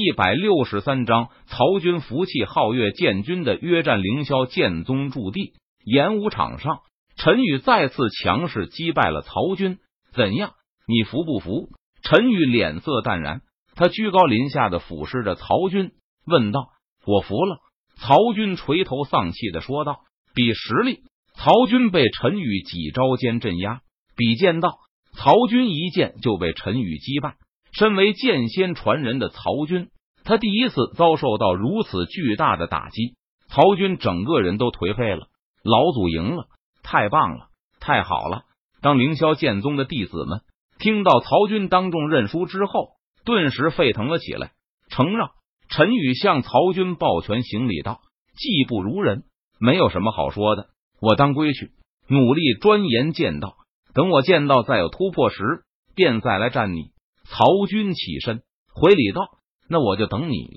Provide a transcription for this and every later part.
一百六十三章，曹军福气皓月建军的约战凌霄剑宗驻地演武场上，陈宇再次强势击败了曹军。怎样？你服不服？陈宇脸色淡然，他居高临下的俯视着曹军，问道：“我服了。”曹军垂头丧气的说道：“比实力。”曹军被陈宇几招间镇压，比剑道。曹军一剑就被陈宇击败。身为剑仙传人的曹军，他第一次遭受到如此巨大的打击，曹军整个人都颓废了。老祖赢了，太棒了，太好了！当凌霄剑宗的弟子们听到曹军当众认输之后，顿时沸腾了起来。承让，陈宇向曹军抱拳行礼道：“技不如人，没有什么好说的。我当归去，努力钻研剑道。等我剑道再有突破时，便再来战你。”曹军起身回礼道：“那我就等你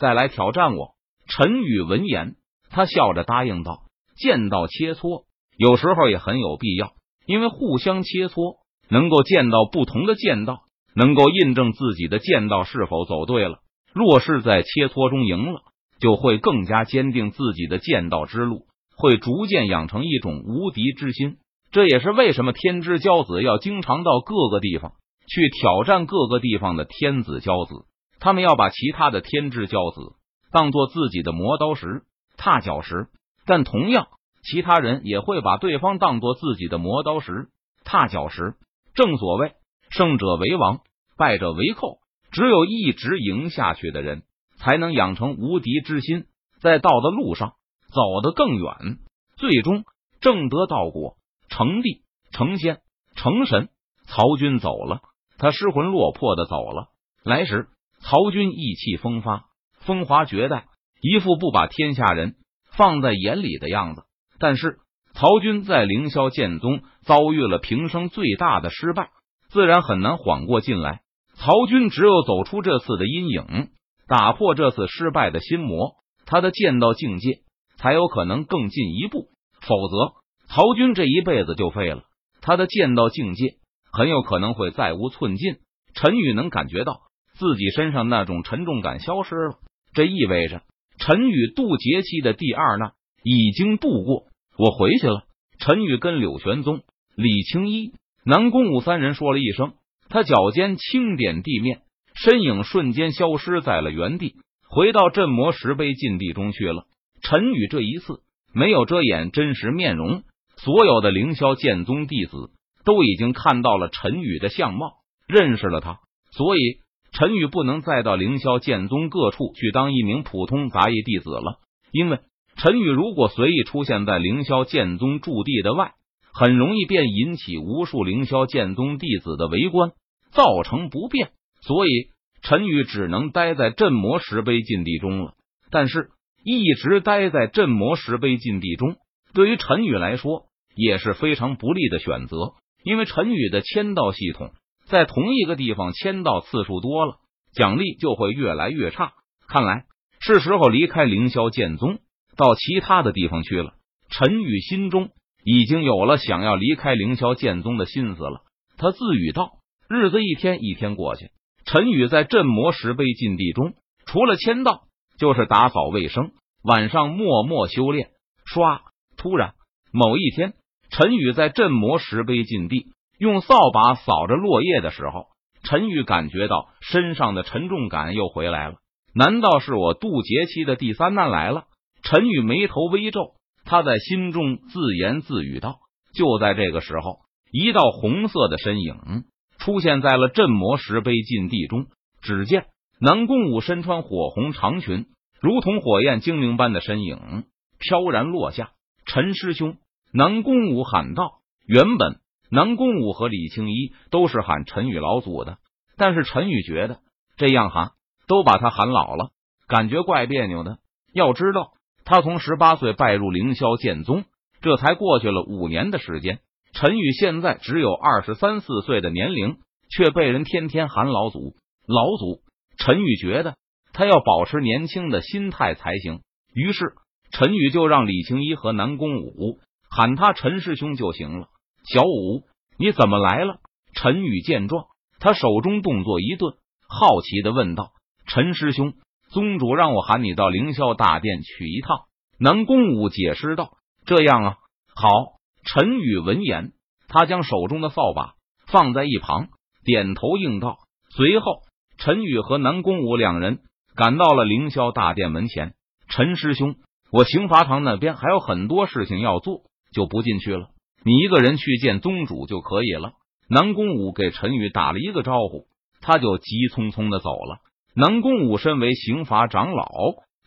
再来挑战我。”陈宇闻言，他笑着答应道：“剑道切磋有时候也很有必要，因为互相切磋，能够见到不同的剑道，能够印证自己的剑道是否走对了。若是在切磋中赢了，就会更加坚定自己的剑道之路，会逐渐养成一种无敌之心。这也是为什么天之骄子要经常到各个地方。”去挑战各个地方的天子骄子，他们要把其他的天之骄子当做自己的磨刀石、踏脚石，但同样，其他人也会把对方当做自己的磨刀石、踏脚石。正所谓，胜者为王，败者为寇。只有一直赢下去的人，才能养成无敌之心，在道的路上走得更远，最终正得道果，成帝、成仙、成神。曹军走了。他失魂落魄的走了。来时，曹军意气风发，风华绝代，一副不把天下人放在眼里的样子。但是，曹军在凌霄剑宗遭遇了平生最大的失败，自然很难缓过劲来。曹军只有走出这次的阴影，打破这次失败的心魔，他的剑道境界才有可能更进一步。否则，曹军这一辈子就废了。他的剑道境界。很有可能会再无寸进。陈宇能感觉到自己身上那种沉重感消失了，这意味着陈宇渡劫期的第二难已经度过。我回去了。陈宇跟柳玄宗、李青衣、南宫武三人说了一声，他脚尖轻点地面，身影瞬间消失在了原地，回到镇魔石碑禁地中去了。陈宇这一次没有遮掩真实面容，所有的凌霄剑宗弟子。都已经看到了陈宇的相貌，认识了他，所以陈宇不能再到凌霄剑宗各处去当一名普通杂役弟子了。因为陈宇如果随意出现在凌霄剑宗驻地的外，很容易便引起无数凌霄剑宗弟子的围观，造成不便。所以陈宇只能待在镇魔石碑禁地中了。但是，一直待在镇魔石碑禁地中，对于陈宇来说也是非常不利的选择。因为陈宇的签到系统在同一个地方签到次数多了，奖励就会越来越差。看来是时候离开凌霄剑宗，到其他的地方去了。陈宇心中已经有了想要离开凌霄剑宗的心思了。他自语道：“日子一天一天过去，陈宇在镇魔石碑禁地中，除了签到，就是打扫卫生，晚上默默修炼。唰！突然，某一天。陈宇在镇魔石碑禁地用扫把扫着落叶的时候，陈宇感觉到身上的沉重感又回来了。难道是我渡劫期的第三难来了？陈宇眉头微皱，他在心中自言自语道：“就在这个时候，一道红色的身影出现在了镇魔石碑禁地中。只见南宫武身穿火红长裙，如同火焰精灵般的身影飘然落下。陈师兄。”南宫武喊道：“原本南宫武和李青衣都是喊陈宇老祖的，但是陈宇觉得这样喊都把他喊老了，感觉怪别扭的。要知道，他从十八岁拜入凌霄剑宗，这才过去了五年的时间。陈宇现在只有二十三四岁的年龄，却被人天天喊老祖老祖。陈宇觉得他要保持年轻的心态才行，于是陈宇就让李青衣和南宫武。”喊他陈师兄就行了。小五，你怎么来了？陈宇见状，他手中动作一顿，好奇的问道：“陈师兄，宗主让我喊你到凌霄大殿去一趟。南宫武解释道：“这样啊，好。”陈宇闻言，他将手中的扫把放在一旁，点头应道。随后，陈宇和南宫武两人赶到了凌霄大殿门前。陈师兄，我刑罚堂那边还有很多事情要做，就不进去了。你一个人去见宗主就可以了。南宫武给陈宇打了一个招呼，他就急匆匆的走了。南宫武身为刑罚长老，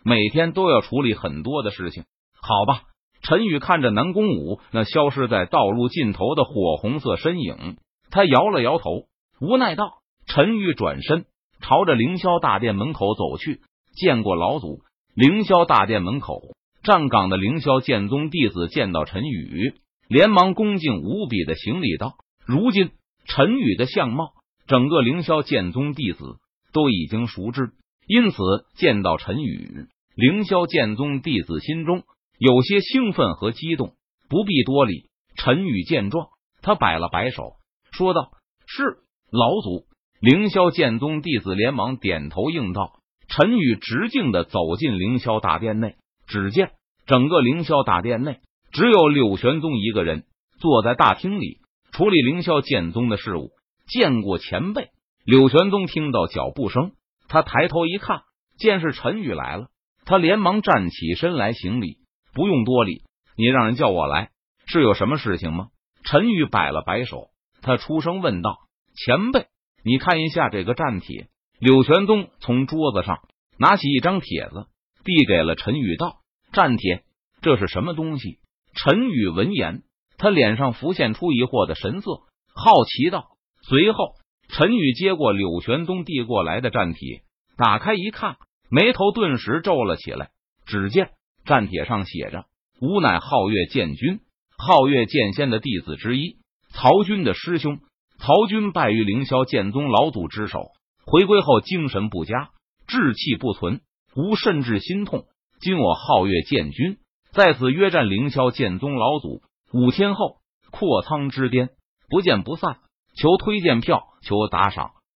每天都要处理很多的事情。好吧，陈宇看着南宫武那消失在道路尽头的火红色身影，他摇了摇头，无奈道：“陈宇，转身朝着凌霄大殿门口走去，见过老祖。”凌霄大殿门口站岗的凌霄剑宗弟子见到陈宇。连忙恭敬无比的行礼道：“如今陈宇的相貌，整个凌霄剑宗弟子都已经熟知，因此见到陈宇，凌霄剑宗弟子心中有些兴奋和激动。不必多礼。”陈宇见状，他摆了摆手，说道：“是老祖。”凌霄剑宗弟子连忙点头应道。陈宇直径的走进凌霄大殿内，只见整个凌霄大殿内。只有柳玄宗一个人坐在大厅里处理凌霄剑宗的事务。见过前辈，柳玄宗听到脚步声，他抬头一看，见是陈宇来了，他连忙站起身来行礼。不用多礼，你让人叫我来是有什么事情吗？陈宇摆了摆手，他出声问道：“前辈，你看一下这个战帖。”柳玄宗从桌子上拿起一张帖子，递给了陈宇，道：“战帖，这是什么东西？”陈宇闻言，他脸上浮现出疑惑的神色，好奇道。随后，陈宇接过柳玄宗递过来的战帖，打开一看，眉头顿时皱了起来。只见战帖上写着：“吾乃皓月剑君，皓月剑仙的弟子之一，曹军的师兄。曹军败于凌霄剑宗老祖之手，回归后精神不佳，志气不存，吾甚至心痛。今我皓月剑君。”在此约战凌霄剑宗老祖，五天后阔苍之巅，不见不散。求推荐票，求打赏。